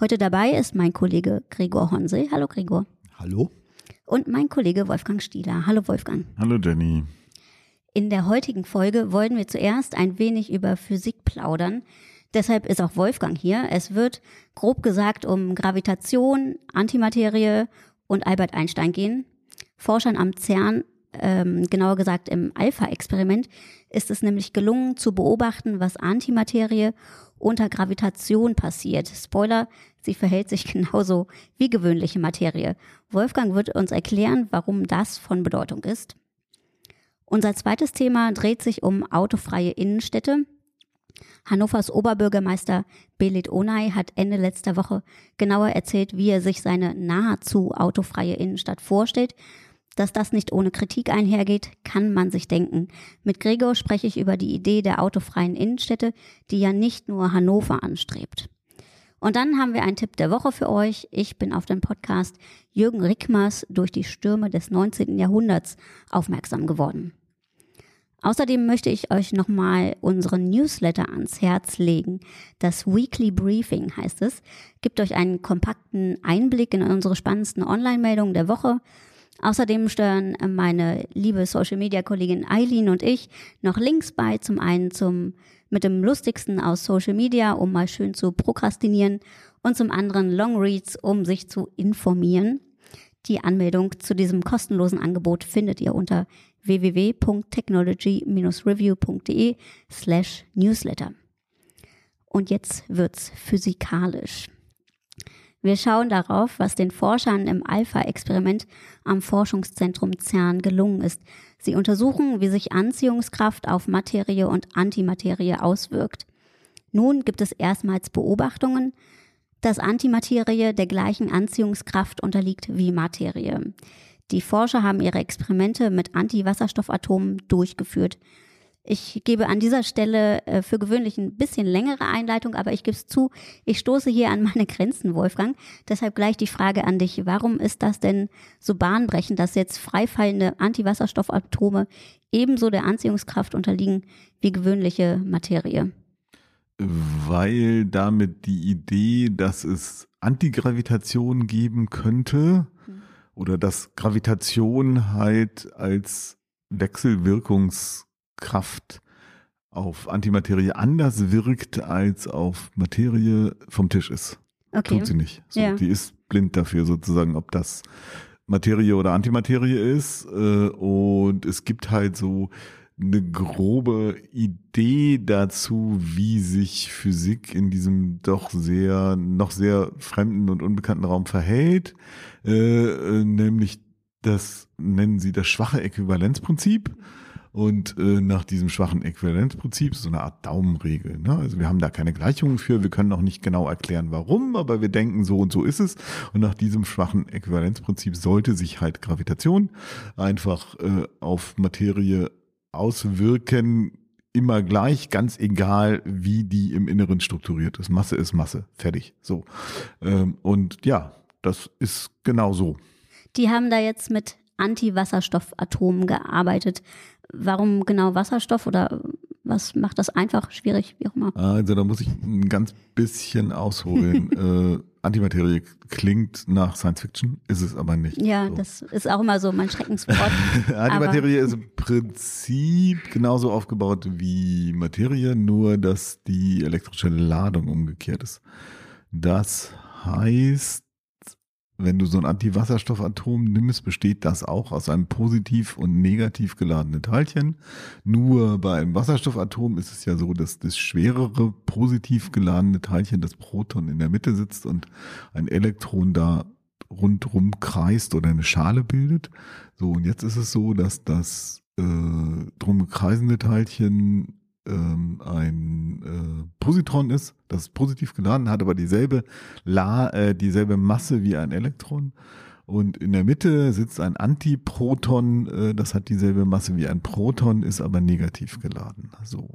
Heute dabei ist mein Kollege Gregor Honse. Hallo Gregor. Hallo. Und mein Kollege Wolfgang Stieler. Hallo Wolfgang. Hallo Jenny. In der heutigen Folge wollen wir zuerst ein wenig über Physik plaudern. Deshalb ist auch Wolfgang hier. Es wird grob gesagt um Gravitation, Antimaterie und Albert Einstein gehen. Forschern am CERN, ähm, genauer gesagt im Alpha-Experiment, ist es nämlich gelungen zu beobachten, was Antimaterie unter Gravitation passiert. Spoiler, sie verhält sich genauso wie gewöhnliche Materie. Wolfgang wird uns erklären, warum das von Bedeutung ist. Unser zweites Thema dreht sich um autofreie Innenstädte. Hannovers Oberbürgermeister Belit Onay hat Ende letzter Woche genauer erzählt, wie er sich seine nahezu autofreie Innenstadt vorstellt. Dass das nicht ohne Kritik einhergeht, kann man sich denken. Mit Gregor spreche ich über die Idee der autofreien Innenstädte, die ja nicht nur Hannover anstrebt. Und dann haben wir einen Tipp der Woche für euch. Ich bin auf den Podcast Jürgen Rickmers durch die Stürme des 19. Jahrhunderts aufmerksam geworden. Außerdem möchte ich euch nochmal unseren Newsletter ans Herz legen. Das Weekly Briefing heißt es, gibt euch einen kompakten Einblick in unsere spannendsten Online-Meldungen der Woche. Außerdem steuern meine liebe Social-Media-Kollegin Eileen und ich noch Links bei, zum einen zum mit dem lustigsten aus Social Media, um mal schön zu prokrastinieren und zum anderen Long Reads, um sich zu informieren. Die Anmeldung zu diesem kostenlosen Angebot findet ihr unter www.technology-review.de slash newsletter. Und jetzt wird's physikalisch. Wir schauen darauf, was den Forschern im Alpha-Experiment am Forschungszentrum CERN gelungen ist. Sie untersuchen, wie sich Anziehungskraft auf Materie und Antimaterie auswirkt. Nun gibt es erstmals Beobachtungen, dass Antimaterie der gleichen Anziehungskraft unterliegt wie Materie. Die Forscher haben ihre Experimente mit Antiwasserstoffatomen durchgeführt. Ich gebe an dieser Stelle äh, für gewöhnlich ein bisschen längere Einleitung, aber ich gebe es zu, ich stoße hier an meine Grenzen, Wolfgang. Deshalb gleich die Frage an dich. Warum ist das denn so bahnbrechend, dass jetzt freifallende Antiwasserstoffatome ebenso der Anziehungskraft unterliegen wie gewöhnliche Materie? Weil damit die Idee, dass es Antigravitation geben könnte, oder dass Gravitation halt als Wechselwirkungskraft auf Antimaterie anders wirkt als auf Materie vom Tisch ist. Okay. Tut sie nicht. So, ja. Die ist blind dafür sozusagen, ob das Materie oder Antimaterie ist. Äh, und es gibt halt so eine grobe Idee dazu, wie sich Physik in diesem doch sehr, noch sehr fremden und unbekannten Raum verhält, äh, nämlich das nennen sie das schwache Äquivalenzprinzip. Und äh, nach diesem schwachen Äquivalenzprinzip, so eine Art Daumenregel. Ne? Also wir haben da keine Gleichungen für, wir können auch nicht genau erklären, warum, aber wir denken, so und so ist es. Und nach diesem schwachen Äquivalenzprinzip sollte sich halt Gravitation einfach äh, auf Materie auswirken, immer gleich, ganz egal, wie die im Inneren strukturiert ist. Masse ist Masse, fertig. So. Ähm, und ja, das ist genau so. Die haben da jetzt mit Antiwasserstoffatomen gearbeitet. Warum genau Wasserstoff oder was macht das einfach schwierig, wie auch immer? Also da muss ich ein ganz bisschen ausholen. äh, Antimaterie klingt nach Science Fiction, ist es aber nicht. Ja, so. das ist auch immer so mein Schreckenswort. Antimaterie ist im Prinzip genauso aufgebaut wie Materie, nur dass die elektrische Ladung umgekehrt ist. Das heißt, wenn du so ein Antiwasserstoffatom nimmst, besteht das auch aus einem positiv und negativ geladenen Teilchen. Nur bei einem Wasserstoffatom ist es ja so, dass das schwerere positiv geladene Teilchen, das Proton in der Mitte sitzt und ein Elektron da rundrum kreist oder eine Schale bildet. So, und jetzt ist es so, dass das äh, drum kreisende Teilchen ähm, ein äh, Positron ist, das ist positiv geladen, hat aber dieselbe, La, äh, dieselbe Masse wie ein Elektron. Und in der Mitte sitzt ein Antiproton, äh, das hat dieselbe Masse wie ein Proton, ist aber negativ geladen. So.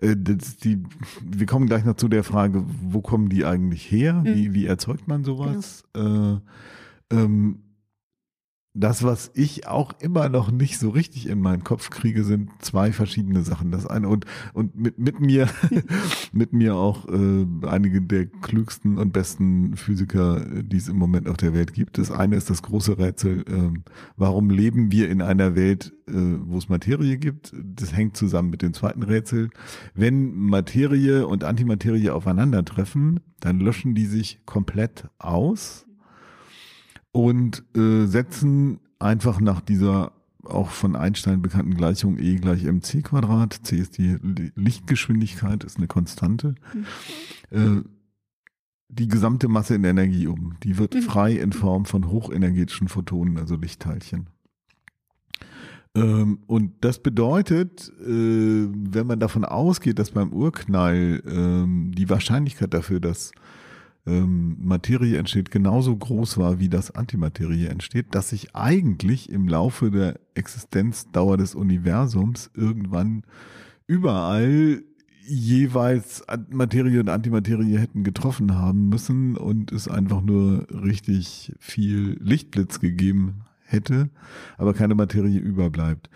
Äh, die, wir kommen gleich noch zu der Frage, wo kommen die eigentlich her? Mhm. Wie, wie erzeugt man sowas? Genau. Äh, ähm, das, was ich auch immer noch nicht so richtig in meinen Kopf kriege, sind zwei verschiedene Sachen. Das eine und und mit mit mir mit mir auch äh, einige der klügsten und besten Physiker, die es im Moment auf der Welt gibt. Das eine ist das große Rätsel: äh, Warum leben wir in einer Welt, äh, wo es Materie gibt? Das hängt zusammen mit dem zweiten Rätsel. Wenn Materie und Antimaterie aufeinandertreffen, dann löschen die sich komplett aus und äh, setzen einfach nach dieser auch von Einstein bekannten Gleichung E gleich mc Quadrat. C ist die Lichtgeschwindigkeit, ist eine Konstante. Mhm. Äh, die gesamte Masse in Energie um. Die wird mhm. frei in Form von hochenergetischen Photonen, also Lichtteilchen. Ähm, und das bedeutet, äh, wenn man davon ausgeht, dass beim Urknall ähm, die Wahrscheinlichkeit dafür, dass ähm, Materie entsteht, genauso groß war, wie das Antimaterie entsteht, dass sich eigentlich im Laufe der Existenzdauer des Universums irgendwann überall jeweils Materie und Antimaterie hätten getroffen haben müssen und es einfach nur richtig viel Lichtblitz gegeben hätte, aber keine Materie überbleibt.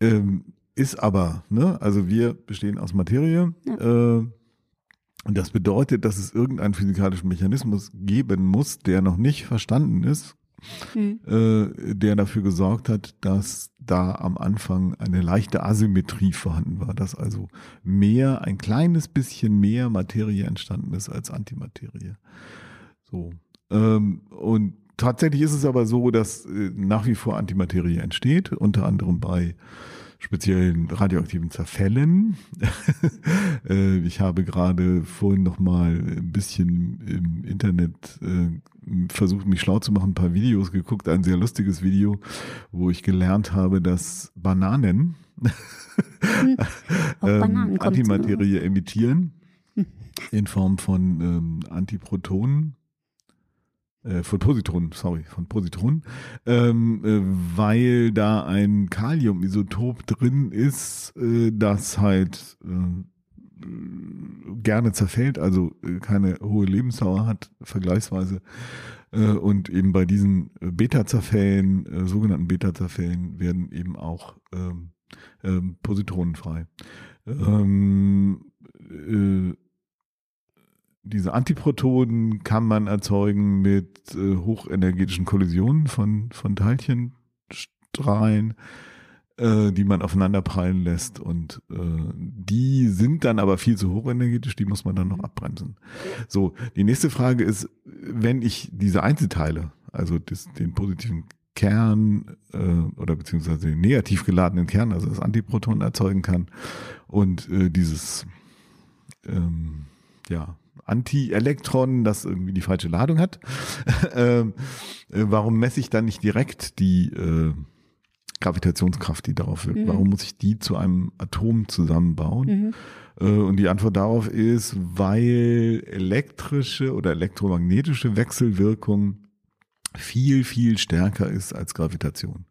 Ähm, ist aber, ne, also wir bestehen aus Materie. Ja. Äh, und das bedeutet, dass es irgendeinen physikalischen Mechanismus geben muss, der noch nicht verstanden ist, hm. äh, der dafür gesorgt hat, dass da am Anfang eine leichte Asymmetrie vorhanden war, dass also mehr, ein kleines bisschen mehr Materie entstanden ist als Antimaterie. So. Ähm, und tatsächlich ist es aber so, dass äh, nach wie vor Antimaterie entsteht, unter anderem bei speziellen radioaktiven Zerfällen. Äh, ich habe gerade vorhin noch mal ein bisschen im Internet äh, versucht, mich schlau zu machen, ein paar Videos geguckt, ein sehr lustiges Video, wo ich gelernt habe, dass Bananen ähm, Antimaterie emittieren in Form von ähm, Antiprotonen von Positronen, sorry, von Positronen, ähm, äh, weil da ein Kaliumisotop drin ist, äh, das halt äh, gerne zerfällt, also äh, keine hohe Lebensdauer hat, vergleichsweise. Äh, und eben bei diesen Beta-Zerfällen, äh, sogenannten Beta-Zerfällen, werden eben auch ähm, ähm, Positronen frei. Ähm, äh, diese Antiprotonen kann man erzeugen mit äh, hochenergetischen Kollisionen von, von Teilchenstrahlen, äh, die man aufeinander prallen lässt. Und äh, die sind dann aber viel zu hochenergetisch, die muss man dann noch mhm. abbremsen. So, die nächste Frage ist, wenn ich diese Einzelteile, also das, den positiven Kern äh, oder beziehungsweise den negativ geladenen Kern, also das Antiproton erzeugen kann und äh, dieses ähm, ja, Anti-Elektron, das irgendwie die falsche Ladung hat. ähm, äh, warum messe ich dann nicht direkt die äh, Gravitationskraft, die darauf wirkt? Mhm. Warum muss ich die zu einem Atom zusammenbauen? Mhm. Äh, und die Antwort darauf ist, weil elektrische oder elektromagnetische Wechselwirkung viel, viel stärker ist als Gravitation.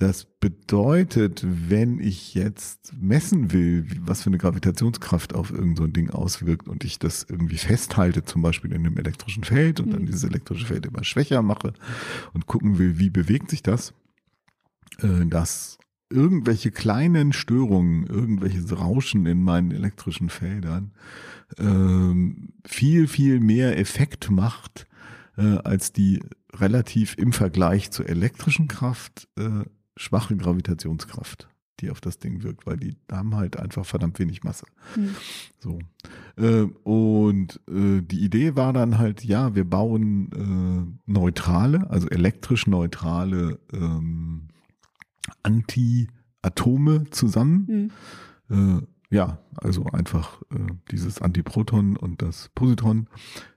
Das bedeutet, wenn ich jetzt messen will, was für eine Gravitationskraft auf irgendein so Ding auswirkt und ich das irgendwie festhalte, zum Beispiel in einem elektrischen Feld und dann mhm. dieses elektrische Feld immer schwächer mache und gucken will, wie bewegt sich das, äh, dass irgendwelche kleinen Störungen, irgendwelches Rauschen in meinen elektrischen Feldern ähm, viel, viel mehr Effekt macht, äh, als die relativ im Vergleich zur elektrischen Kraft äh, schwache Gravitationskraft, die auf das Ding wirkt, weil die haben halt einfach verdammt wenig Masse. Mhm. So. Äh, und äh, die Idee war dann halt, ja, wir bauen äh, neutrale, also elektrisch neutrale ähm, Anti-Atome zusammen. Mhm. ja, also einfach äh, dieses Antiproton und das Positron,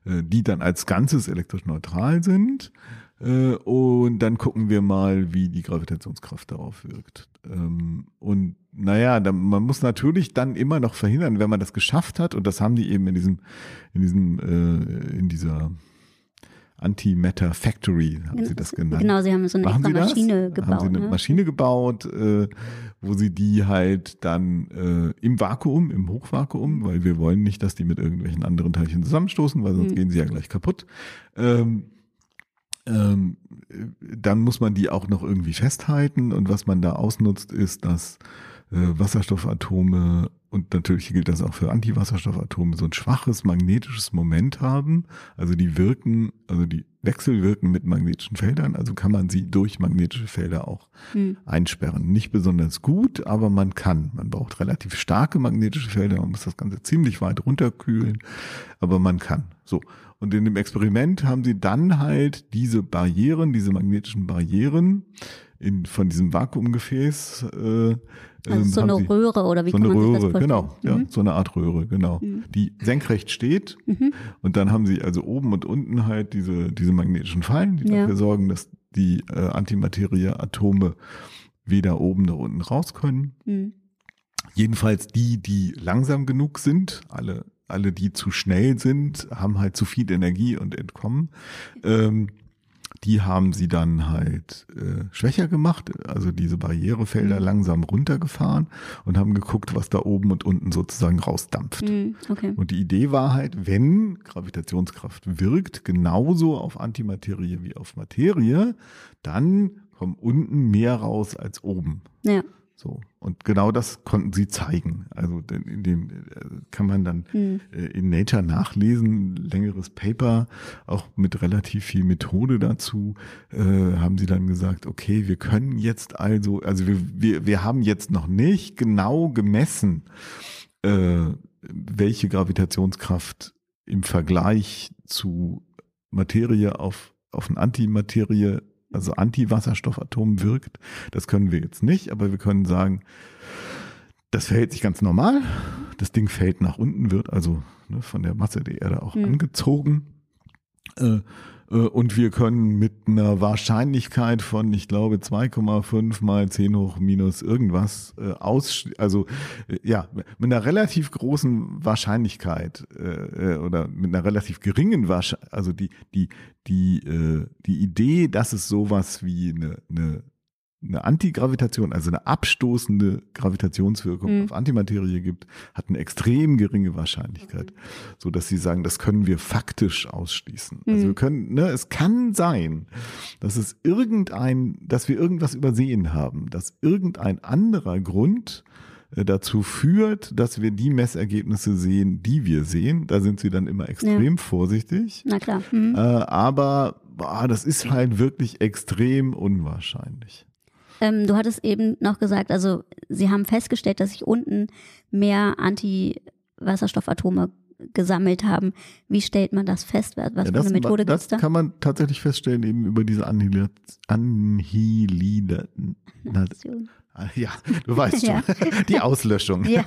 äh, die dann als Ganzes elektrisch neutral sind Äh, und dann gucken wir mal, wie die Gravitationskraft darauf wirkt. Ähm, und naja, man muss natürlich dann immer noch verhindern, wenn man das geschafft hat, und das haben die eben in diesem, in diesem, äh, in dieser Antimatter Factory, haben sie das genannt. Genau, sie haben so eine extra Maschine das? gebaut. Haben sie eine ne? Maschine gebaut, äh, wo sie die halt dann äh, im Vakuum, im Hochvakuum, weil wir wollen nicht, dass die mit irgendwelchen anderen Teilchen zusammenstoßen, weil sonst mhm. gehen sie ja gleich kaputt. Ähm, ähm, dann muss man die auch noch irgendwie festhalten und was man da ausnutzt, ist, dass äh, Wasserstoffatome und natürlich gilt das auch für Antiwasserstoffatome, so ein schwaches magnetisches Moment haben. Also die wirken, also die wechselwirken mit magnetischen Feldern, also kann man sie durch magnetische Felder auch hm. einsperren. Nicht besonders gut, aber man kann. Man braucht relativ starke magnetische Felder, man muss das Ganze ziemlich weit runterkühlen, aber man kann. So. Und in dem Experiment haben sie dann halt diese Barrieren, diese magnetischen Barrieren in, von diesem Vakuumgefäß äh, also ähm, so eine Röhre oder wie so eine Röhre, genau, mhm. ja, so eine Art Röhre, genau, mhm. die senkrecht steht mhm. und dann haben sie also oben und unten halt diese diese magnetischen Fallen, die ja. dafür sorgen, dass die äh, Antimaterie-Atome weder oben noch unten raus können. Mhm. Jedenfalls die, die langsam genug sind, alle alle, die zu schnell sind, haben halt zu viel Energie und entkommen. Ähm, die haben sie dann halt äh, schwächer gemacht, also diese Barrierefelder mhm. langsam runtergefahren und haben geguckt, was da oben und unten sozusagen rausdampft. Mhm, okay. Und die Idee war halt, wenn Gravitationskraft wirkt, genauso auf Antimaterie wie auf Materie, dann kommt unten mehr raus als oben. Ja. So. Und genau das konnten sie zeigen. Also in dem äh, kann man dann hm. Äh, in Nature nachlesen, längeres Paper, auch mit relativ viel Methode dazu, äh, haben sie dann gesagt, okay, wir können jetzt also, also wir, wir, wir haben jetzt noch nicht genau gemessen, äh, welche Gravitationskraft im Vergleich zu Materie auf, auf eine Antimaterie also Antiwasserstoffatom wirkt. Das können wir jetzt nicht, aber wir können sagen, das verhält sich ganz normal. Das Ding fällt nach unten, wird also ne, von der Masse der Erde auch mhm. angezogen. Äh, und wir können mit einer Wahrscheinlichkeit von, ich glaube, 2,5 mal 10 hoch minus irgendwas äh, aus, also äh, ja, mit einer relativ großen Wahrscheinlichkeit äh, oder mit einer relativ geringen Wahrscheinlichkeit, also die, die, die, äh, die Idee, dass es sowas wie eine, eine eine Antigravitation, also eine abstoßende Gravitationswirkung mhm. auf Antimaterie gibt, hat eine extrem geringe Wahrscheinlichkeit, mhm. so dass sie sagen, das können wir faktisch ausschließen. Also mhm. Also wir können, ne, es kann sein, dass es irgendein, dass wir irgendwas übersehen haben, dass irgendein anderer Grund äh, dazu führt, dass wir die Messergebnisse sehen, die wir sehen. Da sind sie dann immer extrem ja. vorsichtig. Na klar. Mhm. Äh, aber boah, das ist halt wirklich extrem unwahrscheinlich. Ähm, du hattest eben noch gesagt, also sie haben festgestellt, dass sich unten mehr Antiwasserstoffatome gesammelt haben. Wie stellt man das fest? Was ja, für eine Methode gibt es da? Das kann man tatsächlich feststellen, eben über diese Annihilation. Ja, du weißt schon. Die Auslöschung. Ja,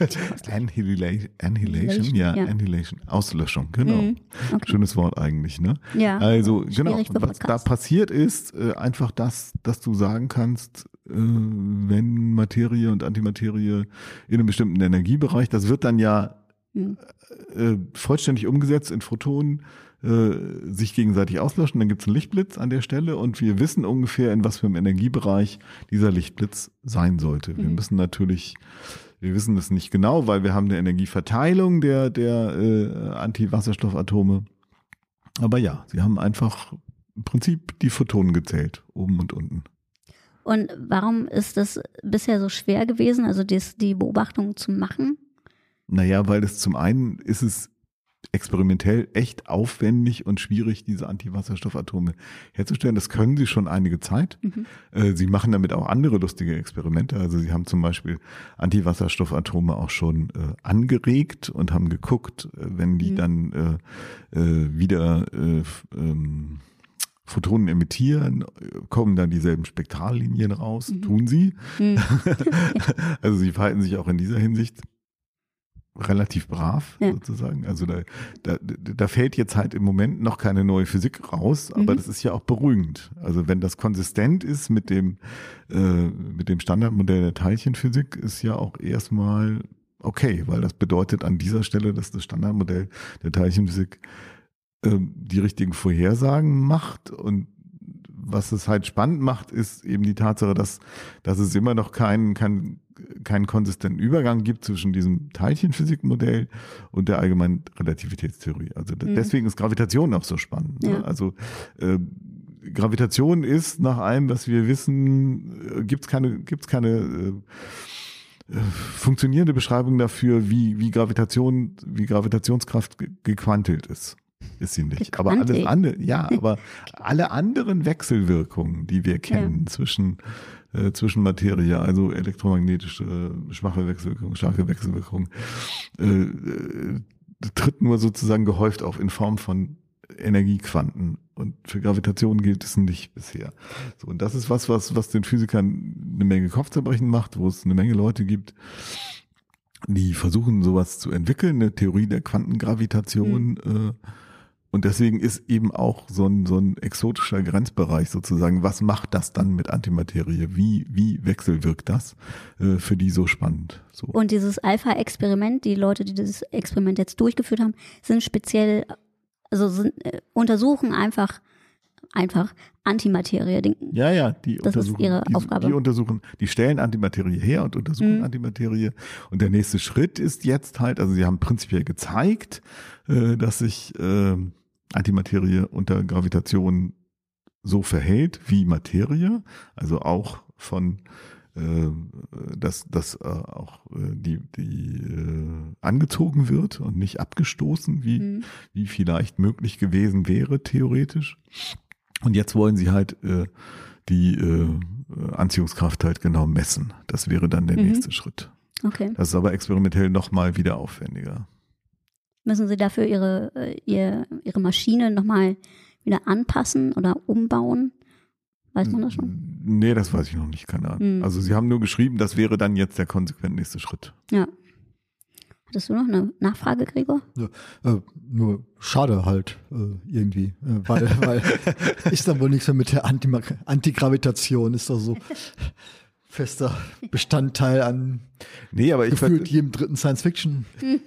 Annihilation, Annihilation, ja, Annihilation. Auslöschung, genau. Mhm, okay. Schönes Wort eigentlich, ne? Ja. Also, genau. Was da passiert ist, äh, einfach das, dass du sagen kannst, äh, wenn Materie und Antimaterie in einem bestimmten Energiebereich, das wird dann ja mhm. äh, vollständig umgesetzt in Photonen, äh, sich gegenseitig auslöschen, dann gibt es einen Lichtblitz an der Stelle und wir wissen ungefähr, in was für einem Energiebereich dieser Lichtblitz sein sollte. Wir mhm. müssen natürlich wir wissen das nicht genau, weil wir haben eine Energieverteilung der, der äh, Antiwasserstoffatome. Aber ja, sie haben einfach im Prinzip die Photonen gezählt, oben und unten. Und warum ist das bisher so schwer gewesen, also dies, die Beobachtung zu machen? Naja, weil es zum einen ist es experimentell echt aufwendig und schwierig, diese Antiwasserstoffatome herzustellen. Das können sie schon einige Zeit. Mhm. Äh, sie machen damit auch andere lustige Experimente. Also sie haben zum Beispiel Antiwasserstoffatome auch schon äh, angeregt und haben geguckt, äh, wenn die mhm. dann äh, äh, wieder äh, ähm, Photonen emittieren, kommen dann dieselben Spektrallinien raus, mhm. tun sie. Mhm. also sie verhalten sich auch in dieser Hinsicht relativ brav ja. sozusagen. Also da, da, da fällt jetzt halt im Moment noch keine neue Physik raus, aber mhm. das ist ja auch beruhigend. Also wenn das konsistent ist mit dem, äh, mit dem Standardmodell der Teilchenphysik, ist ja auch erstmal okay, weil das bedeutet an dieser Stelle, dass das Standardmodell der Teilchenphysik äh, die richtigen Vorhersagen macht und was es halt spannend macht, ist eben die Tatsache, dass, dass es immer noch keinen, keinen, keinen konsistenten Übergang gibt zwischen diesem Teilchenphysikmodell und der allgemeinen Relativitätstheorie. Also mhm. deswegen ist Gravitation auch so spannend. Ne? Ja. Also äh, Gravitation ist nach allem, was wir wissen, äh, gibt es keine, gibt's keine äh, äh, funktionierende Beschreibung dafür, wie, wie Gravitation, wie Gravitationskraft gequantelt ist ist sie nicht. Aber alles andere, ja, aber alle anderen Wechselwirkungen, die wir kennen ja. zwischen, äh, zwischen Materie, also elektromagnetische, äh, schwache Wechselwirkung, starke Wechselwirkung, äh, äh, tritt nur sozusagen gehäuft auf in Form von Energiequanten. Und für Gravitation gilt es nicht bisher. So, und das ist was, was, was den Physikern eine Menge Kopfzerbrechen macht, wo es eine Menge Leute gibt, die versuchen, sowas zu entwickeln, eine Theorie der Quantengravitation, mhm. äh, und deswegen ist eben auch so ein, so ein exotischer Grenzbereich sozusagen, was macht das dann mit Antimaterie? Wie, wie wechselwirkt das äh, für die so spannend? So. Und dieses Alpha-Experiment, die Leute, die dieses Experiment jetzt durchgeführt haben, sind speziell, also sind, äh, untersuchen einfach einfach Antimaterie denken. Ja, ja, die das untersuchen. ist ihre die, Aufgabe. Die untersuchen, die stellen Antimaterie her und untersuchen mhm. Antimaterie. Und der nächste Schritt ist jetzt halt, also sie haben prinzipiell gezeigt, äh, dass sich äh, Antimaterie unter Gravitation so verhält wie Materie, also auch von äh, dass, äh, auch äh, die, die äh, angezogen wird und nicht abgestoßen, wie, mhm. wie vielleicht möglich gewesen wäre, theoretisch. Und jetzt wollen sie halt äh, die äh, Anziehungskraft halt genau messen. Das wäre dann der mhm. nächste Schritt. Okay. Das ist aber experimentell nochmal wieder aufwendiger. Müssen Sie dafür Ihre, äh, Ihre, Ihre Maschine nochmal wieder anpassen oder umbauen? Weiß man das schon? Nee, das weiß ich noch nicht, keine Ahnung. Mhm. Also Sie haben nur geschrieben, das wäre dann jetzt der konsequent nächste Schritt. Ja. Hattest du noch eine Nachfrage, Gregor? Ja, äh, nur schade halt äh, irgendwie, äh, weil, weil ist dann wohl nichts mehr mit der Anti Antigravitation, ist doch so fester Bestandteil an nee, aber ich gefühlt jedem dritten Science-Fiction.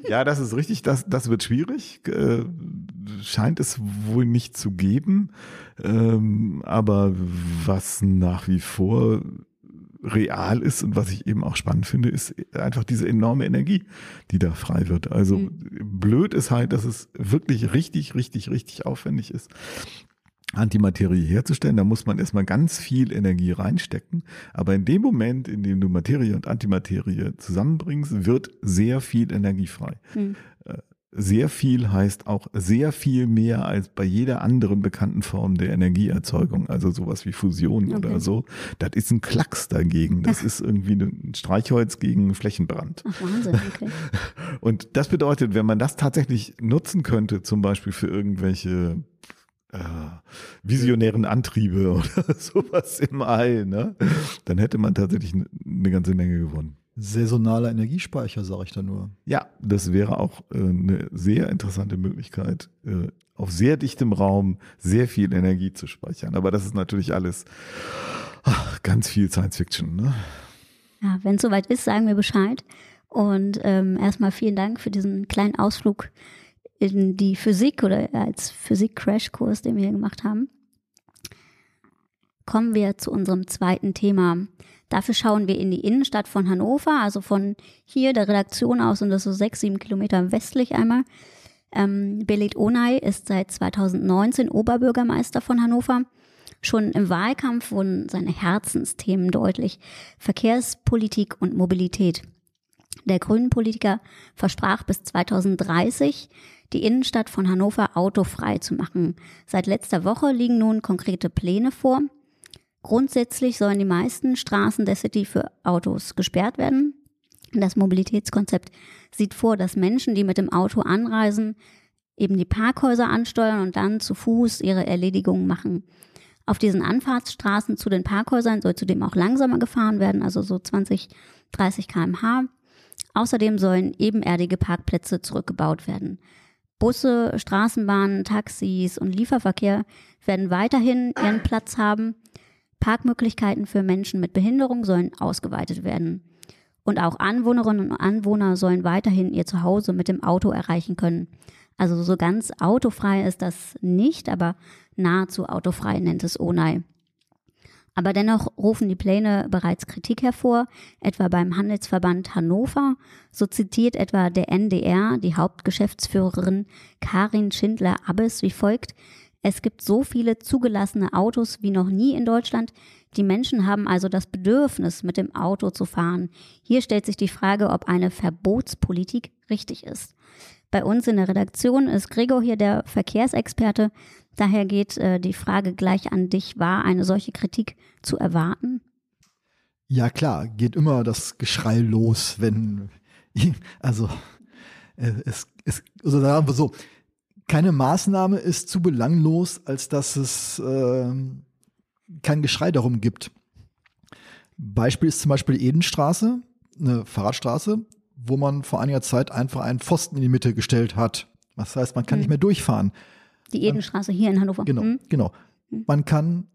Ja, das ist richtig, das, das wird schwierig, äh, scheint es wohl nicht zu geben, ähm, aber was nach wie vor real ist und was ich eben auch spannend finde, ist einfach diese enorme Energie, die da frei wird. Also mhm. blöd ist halt, dass es wirklich richtig, richtig, richtig aufwendig ist. Antimaterie herzustellen, da muss man erstmal ganz viel Energie reinstecken. Aber in dem Moment, in dem du Materie und Antimaterie zusammenbringst, wird sehr viel Energie frei. Mhm sehr viel heißt auch sehr viel mehr als bei jeder anderen bekannten Form der Energieerzeugung, also sowas wie Fusion okay. oder so. Das ist ein Klacks dagegen. Das ist irgendwie ein Streichholz gegen Flächenbrand. Ach, Wahnsinn, okay. Und das bedeutet, wenn man das tatsächlich nutzen könnte, zum Beispiel für irgendwelche äh, visionären Antriebe oder sowas im All, ne? dann hätte man tatsächlich eine ganze Menge gewonnen saisonaler Energiespeicher, sage ich da nur. Ja, das wäre auch äh, eine sehr interessante Möglichkeit, äh, auf sehr dichtem Raum sehr viel Energie zu speichern. Aber das ist natürlich alles ach, ganz viel Science Fiction. Ne? Ja, wenn es soweit ist, sagen wir Bescheid. Und ähm, erstmal vielen Dank für diesen kleinen Ausflug in die Physik oder als Physik-Crashkurs, den wir hier gemacht haben. Kommen wir zu unserem zweiten Thema. Dafür schauen wir in die Innenstadt von Hannover, also von hier der Redaktion aus und das so sechs, sieben Kilometer westlich einmal. Ähm, Belit Onay ist seit 2019 Oberbürgermeister von Hannover. Schon im Wahlkampf wurden seine Herzensthemen deutlich. Verkehrspolitik und Mobilität. Der grünen Politiker versprach bis 2030, die Innenstadt von Hannover autofrei zu machen. Seit letzter Woche liegen nun konkrete Pläne vor. Grundsätzlich sollen die meisten Straßen der City für Autos gesperrt werden. Das Mobilitätskonzept sieht vor, dass Menschen, die mit dem Auto anreisen, eben die Parkhäuser ansteuern und dann zu Fuß ihre Erledigungen machen. Auf diesen Anfahrtsstraßen zu den Parkhäusern soll zudem auch langsamer gefahren werden, also so 20, 30 kmh. Außerdem sollen ebenerdige Parkplätze zurückgebaut werden. Busse, Straßenbahnen, Taxis und Lieferverkehr werden weiterhin ihren Platz haben. Parkmöglichkeiten für Menschen mit Behinderung sollen ausgeweitet werden. Und auch Anwohnerinnen und Anwohner sollen weiterhin ihr Zuhause mit dem Auto erreichen können. Also so ganz autofrei ist das nicht, aber nahezu autofrei nennt es ONAI. Aber dennoch rufen die Pläne bereits Kritik hervor, etwa beim Handelsverband Hannover. So zitiert etwa der NDR die Hauptgeschäftsführerin Karin Schindler-Abbes wie folgt. Es gibt so viele zugelassene Autos wie noch nie in Deutschland. Die Menschen haben also das Bedürfnis, mit dem Auto zu fahren. Hier stellt sich die Frage, ob eine Verbotspolitik richtig ist. Bei uns in der Redaktion ist Gregor hier der Verkehrsexperte. Daher geht äh, die Frage gleich an dich. War eine solche Kritik zu erwarten? Ja klar, geht immer das Geschrei los, wenn, also äh, es, es also sagen wir so, keine Maßnahme ist zu belanglos, als dass es äh, kein Geschrei darum gibt. Beispiel ist zum Beispiel Edenstraße, eine Fahrradstraße, wo man vor einiger Zeit einfach einen Pfosten in die Mitte gestellt hat. Das heißt, man kann mhm. nicht mehr durchfahren. Die Edenstraße hier in Hannover. Genau, mhm. genau. Mhm. Man kann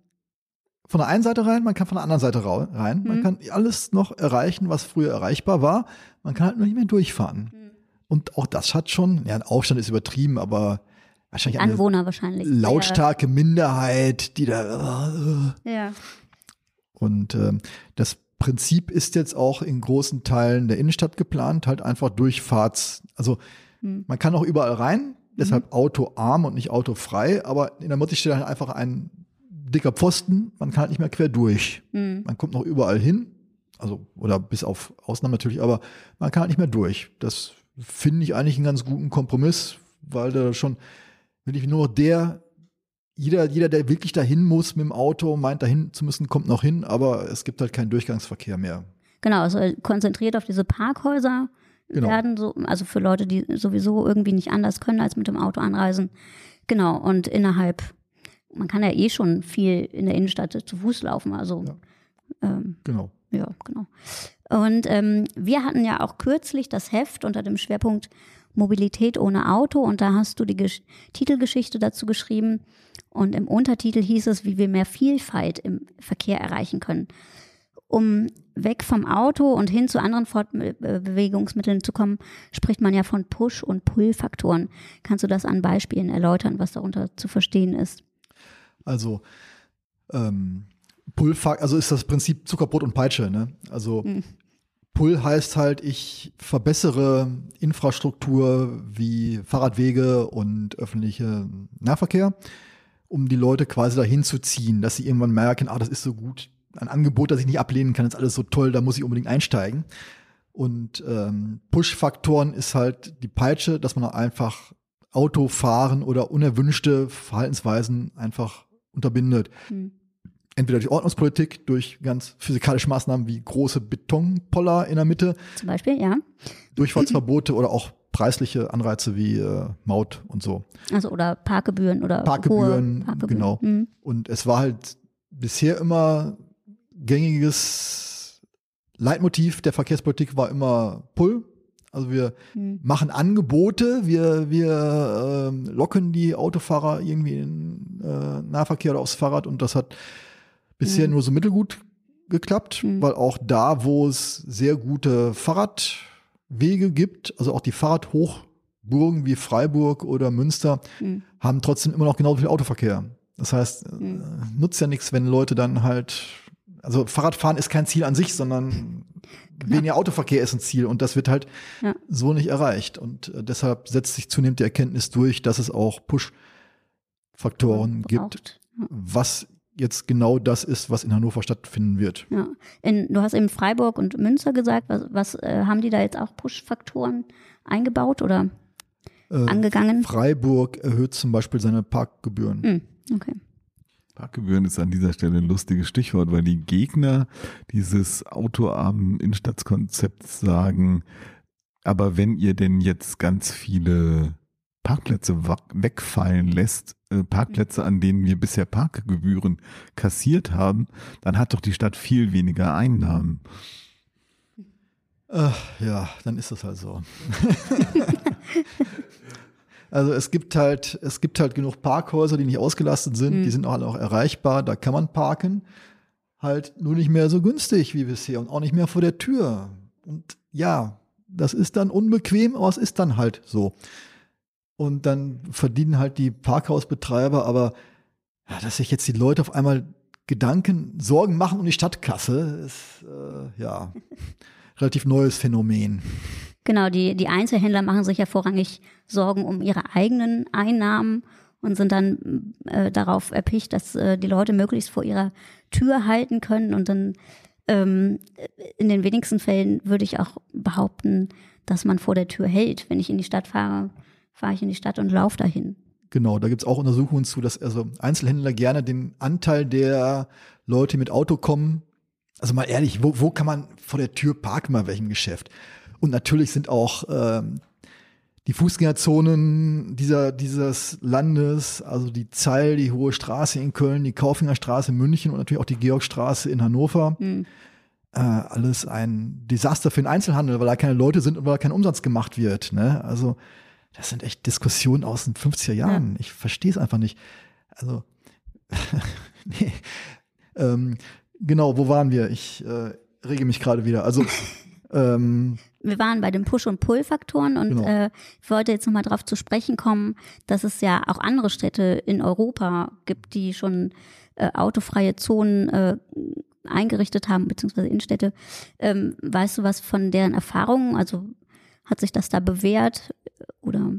von der einen Seite rein, man kann von der anderen Seite rein. Man mhm. kann alles noch erreichen, was früher erreichbar war. Man kann halt nur nicht mehr durchfahren. Mhm. Und auch das hat schon, ja, ein Aufstand ist übertrieben, aber wahrscheinlich eine Anwohner wahrscheinlich. lautstarke Minderheit, die da. Äh, ja. Und äh, das Prinzip ist jetzt auch in großen Teilen der Innenstadt geplant, halt einfach Durchfahrts. Also hm. man kann auch überall rein, deshalb mhm. autoarm und nicht autofrei, aber in der Mitte steht halt einfach ein dicker Pfosten, man kann halt nicht mehr quer durch. Mhm. Man kommt noch überall hin, also oder bis auf Ausnahmen natürlich, aber man kann halt nicht mehr durch. Das finde ich eigentlich einen ganz guten Kompromiss, weil da schon wirklich nur der jeder, jeder, der wirklich dahin muss mit dem Auto, meint dahin zu müssen, kommt noch hin, aber es gibt halt keinen Durchgangsverkehr mehr. Genau, also konzentriert auf diese Parkhäuser genau. werden so, also für Leute, die sowieso irgendwie nicht anders können als mit dem Auto anreisen. Genau, und innerhalb, man kann ja eh schon viel in der Innenstadt zu Fuß laufen, also ja. ähm, genau. Ja, genau. Und ähm, wir hatten ja auch kürzlich das Heft unter dem Schwerpunkt Mobilität ohne Auto und da hast du die Gesch Titelgeschichte dazu geschrieben und im Untertitel hieß es, wie wir mehr Vielfalt im Verkehr erreichen können. Um weg vom Auto und hin zu anderen Fortbewegungsmitteln zu kommen, spricht man ja von Push- und Pull-Faktoren. Kannst du das an Beispielen erläutern, was darunter zu verstehen ist? Also ähm, Pull, also ist das Prinzip Zuckerbrot und Peitsche. Ne? Also hm. Pull heißt halt, ich verbessere Infrastruktur wie Fahrradwege und öffentliche Nahverkehr, um die Leute quasi dahin zu ziehen, dass sie irgendwann merken, ah, das ist so gut, ein Angebot, das ich nicht ablehnen kann, ist alles so toll, da muss ich unbedingt einsteigen. Und ähm, Push-Faktoren ist halt die Peitsche, dass man einfach Autofahren oder unerwünschte Verhaltensweisen einfach unterbindet. Hm entweder durch Ordnungspolitik, durch ganz physikalische Maßnahmen wie große Betonpoller in der Mitte. Zum Beispiel, ja. Durchfahrtsverbote oder auch preisliche Anreize wie äh, Maut und so. Also oder Parkgebühren oder Parkgebühren, Parkgebühren. genau. Mhm. Und es war halt bisher immer gängiges Leitmotiv der Verkehrspolitik war immer Pull. Also wir mhm. machen Angebote, wir, wir äh, locken die Autofahrer irgendwie in äh, Nahverkehr oder aufs Fahrrad und das hat bisher mhm. nur so mittelgut geklappt, mhm. weil auch da, wo es sehr gute Fahrradwege gibt, also auch die Fahrradhochburgen wie Freiburg oder Münster, mhm. haben trotzdem immer noch genauso viel Autoverkehr. Das heißt, äh, mhm. nutzt ja nichts, wenn Leute dann halt, also Fahrradfahren ist kein Ziel an sich, sondern weniger Autoverkehr ist ein Ziel und das wird halt ja. so nicht erreicht. Und äh, deshalb setzt sich zunehmend die Erkenntnis durch, dass es auch Push-Faktoren gibt, was jetzt genau das ist, was in Hannover stattfinden wird. Ja. In, du hast eben Freiburg und Münster gesagt. Was, was äh, haben die da jetzt auch Push-Faktoren eingebaut oder äh, angegangen? Freiburg erhöht zum Beispiel seine Parkgebühren. Hm, okay. Parkgebühren ist an dieser Stelle ein lustiges Stichwort, weil die Gegner dieses autoarmen Innenstadtkonzepts sagen, aber wenn ihr denn jetzt ganz viele Parkplätze wegfallen lässt, äh, Parkplätze, an denen wir bisher Parkgebühren kassiert haben, dann hat doch die Stadt viel weniger Einnahmen. Ach, ja, dann ist das halt so. also es gibt halt, es gibt halt genug Parkhäuser, die nicht ausgelastet sind, mhm. die sind auch alle auch erreichbar, da kann man parken. Halt nur nicht mehr so günstig wie bisher und auch nicht mehr vor der Tür. Und ja, das ist dann unbequem, aber es ist dann halt so. Und dann verdienen halt die Parkhausbetreiber, aber ja, dass sich jetzt die Leute auf einmal Gedanken, Sorgen machen um die Stadtkasse, ist äh, ja relativ neues Phänomen. Genau, die, die Einzelhändler machen sich ja vorrangig Sorgen um ihre eigenen Einnahmen und sind dann äh, darauf erpicht, dass äh, die Leute möglichst vor ihrer Tür halten können. Und dann ähm, in den wenigsten Fällen würde ich auch behaupten, dass man vor der Tür hält. Wenn ich in die Stadt fahre, fahre ich in die Stadt und laufe dahin. Genau, da gibt es auch Untersuchungen zu, dass also Einzelhändler gerne den Anteil der Leute mit Auto kommen. Also mal ehrlich, wo, wo kann man vor der Tür parken bei welchem Geschäft? Und natürlich sind auch ähm, die Fußgängerzonen dieser, dieses Landes, also die Zeil, die Hohe Straße in Köln, die Kaufingerstraße in München und natürlich auch die Georgstraße in Hannover. Mhm. Äh, alles ein Desaster für den Einzelhandel, weil da keine Leute sind und weil da kein Umsatz gemacht wird. Ne? Also das sind echt Diskussionen aus den 50er Jahren. Ja. Ich verstehe es einfach nicht. Also, nee. Ähm, genau, wo waren wir? Ich äh, rege mich gerade wieder. Also, ähm, wir waren bei den Push- und Pull-Faktoren und genau. äh, ich wollte jetzt nochmal darauf zu sprechen kommen, dass es ja auch andere Städte in Europa gibt, die schon äh, autofreie Zonen äh, eingerichtet haben, beziehungsweise Innenstädte. Ähm, weißt du was von deren Erfahrungen? Also hat sich das da bewährt oder?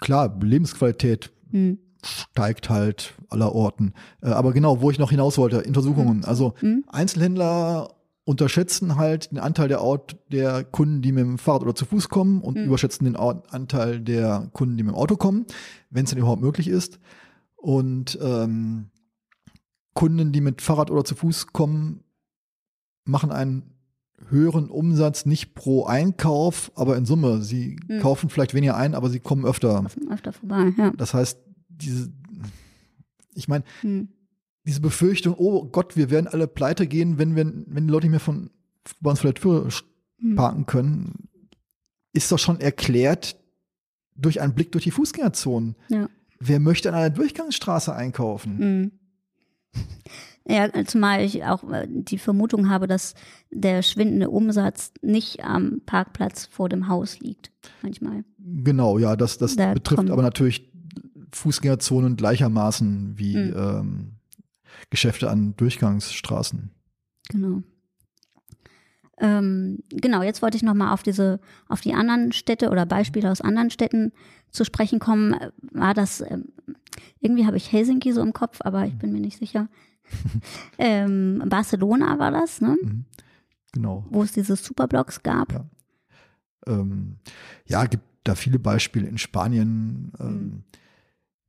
Klar, Lebensqualität hm. steigt halt aller Orten. Äh, aber genau, wo ich noch hinaus wollte, Untersuchungen. Hm. Also hm. Einzelhändler unterschätzen halt den Anteil der, Ort, der Kunden, die mit dem Fahrrad oder zu Fuß kommen und mhm. überschätzen den Anteil der Kunden, die mit dem Auto kommen, wenn es denn überhaupt möglich ist. Und ähm, Kunden, die mit Fahrrad oder zu Fuß kommen, machen einen höheren Umsatz nicht pro Einkauf, aber in Summe. Sie hm. kaufen vielleicht weniger ein, aber sie kommen öfter. öfter vorbei, ja. Das heißt, diese, ich meine, hm. diese Befürchtung, oh Gott, wir werden alle pleite gehen, wenn wir, wenn die Leute nicht mehr von bei uns vor der Tür hm. parken können, ist doch schon erklärt durch einen Blick durch die Fußgängerzonen. Ja. Wer möchte an einer Durchgangsstraße einkaufen? Hm. Ja, zumal ich auch äh, die Vermutung habe, dass der schwindende Umsatz nicht am Parkplatz vor dem Haus liegt, manchmal. Genau, ja, das, das da betrifft aber natürlich Fußgängerzonen gleichermaßen wie mhm. ähm, Geschäfte an Durchgangsstraßen. Genau. Ähm, genau, jetzt wollte ich nochmal auf diese, auf die anderen Städte oder Beispiele aus anderen Städten zu sprechen kommen. War das, ähm, irgendwie habe ich Helsinki so im Kopf, aber ich bin mir nicht sicher. ähm, Barcelona war das, ne? Mhm. Genau. Wo es diese Superblocks gab. Ja, ähm, ja gibt da viele Beispiele in Spanien, ähm, mhm.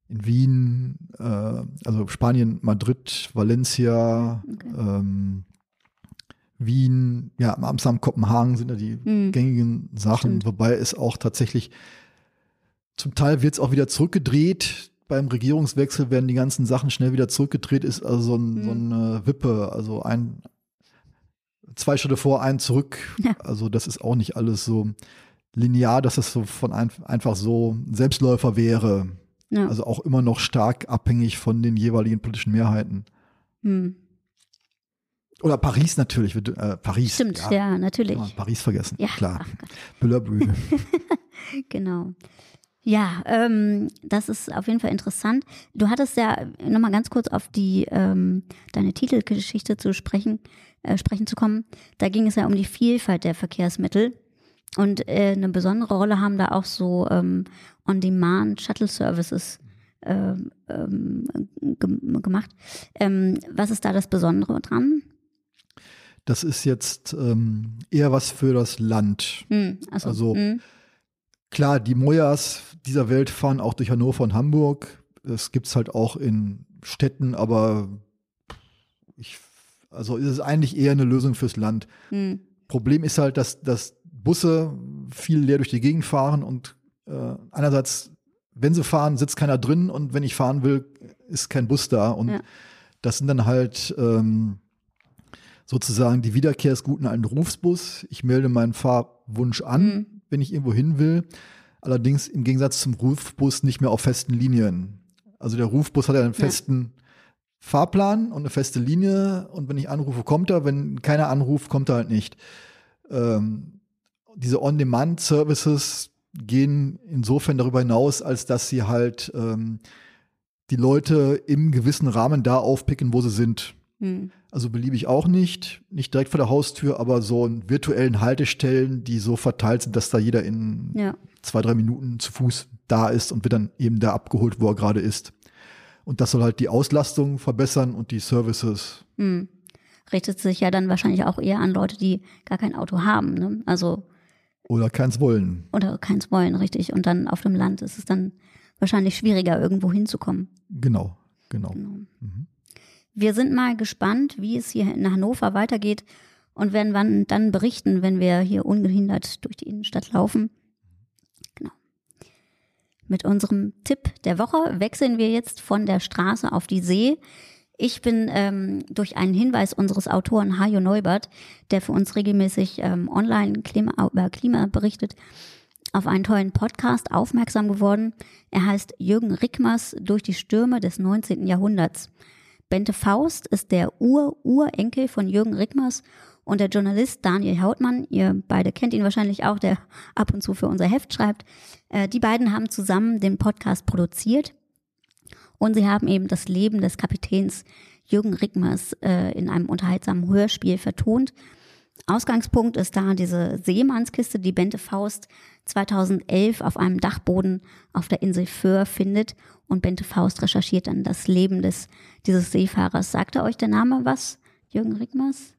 in Wien, äh, also Spanien, Madrid, Valencia, okay. ähm, Wien, ja, Amsterdam, Kopenhagen sind ja die mhm. gängigen Sachen, Stimmt. wobei es auch tatsächlich zum Teil wird es auch wieder zurückgedreht beim Regierungswechsel werden die ganzen Sachen schnell wieder zurückgedreht, ist also so, ein, mhm. so eine Wippe, also ein, zwei Schritte vor, ein zurück. Ja. Also das ist auch nicht alles so linear, dass es so von ein, einfach so Selbstläufer wäre. Ja. Also auch immer noch stark abhängig von den jeweiligen politischen Mehrheiten. Mhm. Oder Paris natürlich. Äh, Paris. Stimmt, ja, ja natürlich. Paris vergessen, ja. klar. Genau. Ja, ähm, das ist auf jeden Fall interessant. Du hattest ja nochmal ganz kurz auf die ähm, deine Titelgeschichte zu sprechen, äh, sprechen zu kommen. Da ging es ja um die Vielfalt der Verkehrsmittel. Und äh, eine besondere Rolle haben da auch so ähm, On-Demand Shuttle Services ähm, ähm, ge gemacht. Ähm, was ist da das Besondere dran? Das ist jetzt ähm, eher was für das Land. Hm, so, also hm. Klar, die Mojas dieser Welt fahren auch durch Hannover und Hamburg. Das gibt es halt auch in Städten, aber ich, also ist es eigentlich eher eine Lösung fürs Land. Mhm. Problem ist halt, dass, dass Busse viel leer durch die Gegend fahren und äh, einerseits, wenn sie fahren, sitzt keiner drin und wenn ich fahren will, ist kein Bus da. Und ja. das sind dann halt ähm, sozusagen die Wiederkehr des guten alten Rufsbus. Ich melde meinen Fahrwunsch an, mhm. Wenn ich irgendwo hin will. Allerdings im Gegensatz zum Rufbus nicht mehr auf festen Linien. Also der Rufbus hat ja einen festen ja. Fahrplan und eine feste Linie und wenn ich anrufe, kommt er, wenn keiner anruft, kommt er halt nicht. Ähm, diese On-Demand-Services gehen insofern darüber hinaus, als dass sie halt ähm, die Leute im gewissen Rahmen da aufpicken, wo sie sind. Hm. Also beliebig auch nicht, nicht direkt vor der Haustür, aber so in virtuellen Haltestellen, die so verteilt sind, dass da jeder in ja. zwei, drei Minuten zu Fuß da ist und wird dann eben da abgeholt, wo er gerade ist. Und das soll halt die Auslastung verbessern und die Services. Hm. Richtet sich ja dann wahrscheinlich auch eher an Leute, die gar kein Auto haben. Ne? Also oder keins wollen. Oder keins wollen, richtig. Und dann auf dem Land ist es dann wahrscheinlich schwieriger, irgendwo hinzukommen. Genau, genau. genau. Mhm. Wir sind mal gespannt, wie es hier in Hannover weitergeht und werden wann dann berichten, wenn wir hier ungehindert durch die Innenstadt laufen. Genau. Mit unserem Tipp der Woche wechseln wir jetzt von der Straße auf die See. Ich bin ähm, durch einen Hinweis unseres Autoren Hajo Neubert, der für uns regelmäßig ähm, online Klima, über Klima berichtet, auf einen tollen Podcast aufmerksam geworden. Er heißt Jürgen Rickmers durch die Stürme des 19. Jahrhunderts. Bente Faust ist der Ur-Urenkel von Jürgen Rickmers und der Journalist Daniel Hautmann, ihr beide kennt ihn wahrscheinlich auch, der ab und zu für unser Heft schreibt. Äh, die beiden haben zusammen den Podcast produziert und sie haben eben das Leben des Kapitäns Jürgen Rickmers äh, in einem unterhaltsamen Hörspiel vertont. Ausgangspunkt ist da diese Seemannskiste, die Bente Faust 2011 auf einem Dachboden auf der Insel Föhr findet. Und Bente Faust recherchiert dann das Leben des, dieses Seefahrers. Sagt er euch der Name was, Jürgen Rickmers?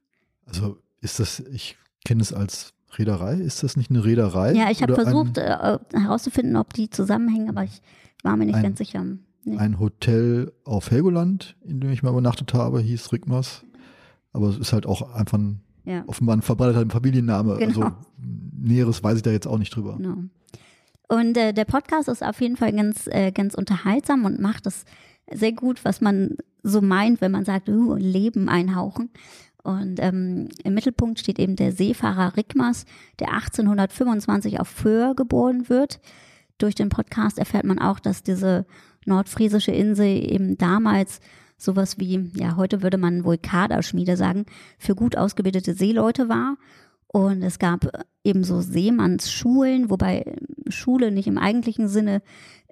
Also ist das, ich kenne es als Reederei, ist das nicht eine Reederei? Ja, ich habe versucht äh, herauszufinden, ob die zusammenhängen, aber ich war mir nicht ein, ganz sicher. Nee. Ein Hotel auf Helgoland, in dem ich mal übernachtet habe, hieß Rickmers. Aber es ist halt auch einfach ein ja. offenbar ein verbreiteter Familienname. Genau. Also Näheres weiß ich da jetzt auch nicht drüber. Genau. Und äh, der Podcast ist auf jeden Fall ganz, äh, ganz unterhaltsam und macht es sehr gut, was man so meint, wenn man sagt, uh, Leben einhauchen. Und ähm, im Mittelpunkt steht eben der Seefahrer Rickmers, der 1825 auf Föhr geboren wird. Durch den Podcast erfährt man auch, dass diese nordfriesische Insel eben damals sowas wie, ja, heute würde man wohl Kaderschmiede sagen, für gut ausgebildete Seeleute war. Und es gab eben so Seemannsschulen, wobei Schule nicht im eigentlichen Sinne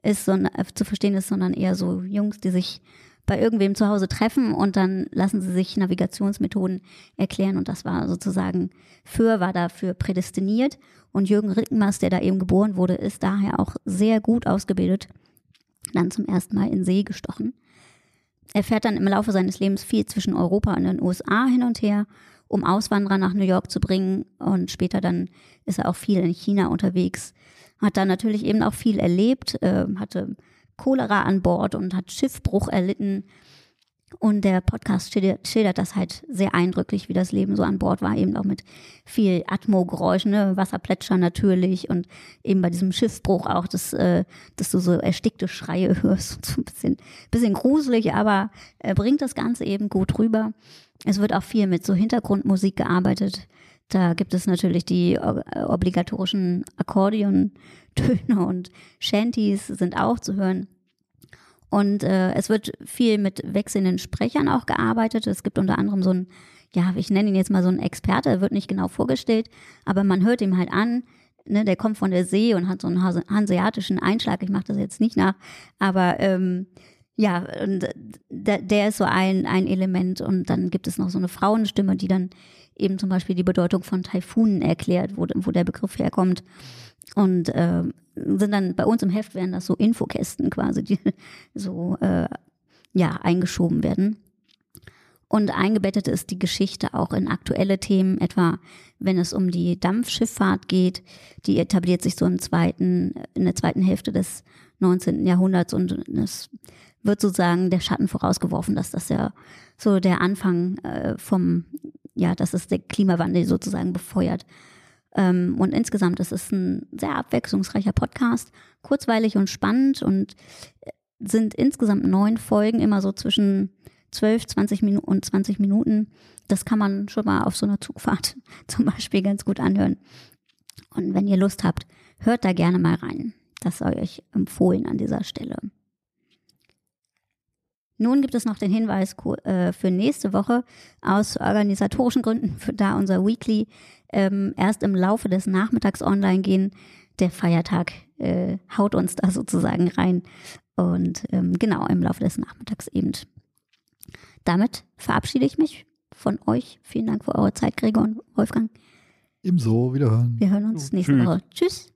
ist, sondern, äh, zu verstehen ist, sondern eher so Jungs, die sich bei irgendwem zu Hause treffen und dann lassen sie sich Navigationsmethoden erklären und das war sozusagen für, war dafür prädestiniert und Jürgen Rickenmaß, der da eben geboren wurde, ist daher auch sehr gut ausgebildet, dann zum ersten Mal in See gestochen. Er fährt dann im Laufe seines Lebens viel zwischen Europa und den USA hin und her, um Auswanderer nach New York zu bringen. Und später dann ist er auch viel in China unterwegs. Hat dann natürlich eben auch viel erlebt, äh, hatte Cholera an Bord und hat Schiffbruch erlitten und der Podcast schildert, das halt sehr eindrücklich, wie das Leben so an Bord war, eben auch mit viel Atmo-Geräuschen, ne? Wasserplätschern natürlich und eben bei diesem Schiffsbruch auch, dass, äh, dass du so erstickte Schreie hörst. So ein bisschen, bisschen gruselig, aber äh, bringt das Ganze eben gut rüber. Es wird auch viel mit so Hintergrundmusik gearbeitet. Da gibt es natürlich die obligatorischen Akkordeon-Töne und Shanties sind auch zu hören. Und äh, es wird viel mit wechselnden Sprechern auch gearbeitet. Es gibt unter anderem so ein, ja, ich nenne ihn jetzt mal so einen Experte, er wird nicht genau vorgestellt, aber man hört ihm halt an, ne, der kommt von der See und hat so einen hanseatischen Einschlag. Ich mache das jetzt nicht nach, aber ähm, ja, und der, der ist so ein, ein Element. Und dann gibt es noch so eine Frauenstimme, die dann eben zum Beispiel die Bedeutung von Taifunen erklärt, wo, wo der Begriff herkommt. Und äh, sind dann bei uns im Heft werden das so Infokästen quasi, die so äh, ja eingeschoben werden. Und eingebettet ist die Geschichte auch in aktuelle Themen, etwa wenn es um die Dampfschifffahrt geht. Die etabliert sich so im zweiten, in der zweiten Hälfte des 19. Jahrhunderts und es wird sozusagen der Schatten vorausgeworfen, dass das ja so der Anfang äh, vom, ja, dass es der Klimawandel sozusagen befeuert. Ähm, und insgesamt ist es ein sehr abwechslungsreicher Podcast, kurzweilig und spannend und äh, sind insgesamt neun Folgen, immer so zwischen 12, 20 Minuten und 20 Minuten. Das kann man schon mal auf so einer Zugfahrt zum Beispiel ganz gut anhören. Und wenn ihr Lust habt, hört da gerne mal rein. Das sei euch empfohlen an dieser Stelle. Nun gibt es noch den Hinweis äh, für nächste Woche aus organisatorischen Gründen, da unser Weekly ähm, erst im Laufe des Nachmittags online gehen. Der Feiertag äh, haut uns da sozusagen rein. Und ähm, genau, im Laufe des Nachmittags eben. Damit verabschiede ich mich von euch. Vielen Dank für eure Zeit, Gregor und Wolfgang. Ebenso, wiederhören. Wir hören uns nächste Woche. Tschüss.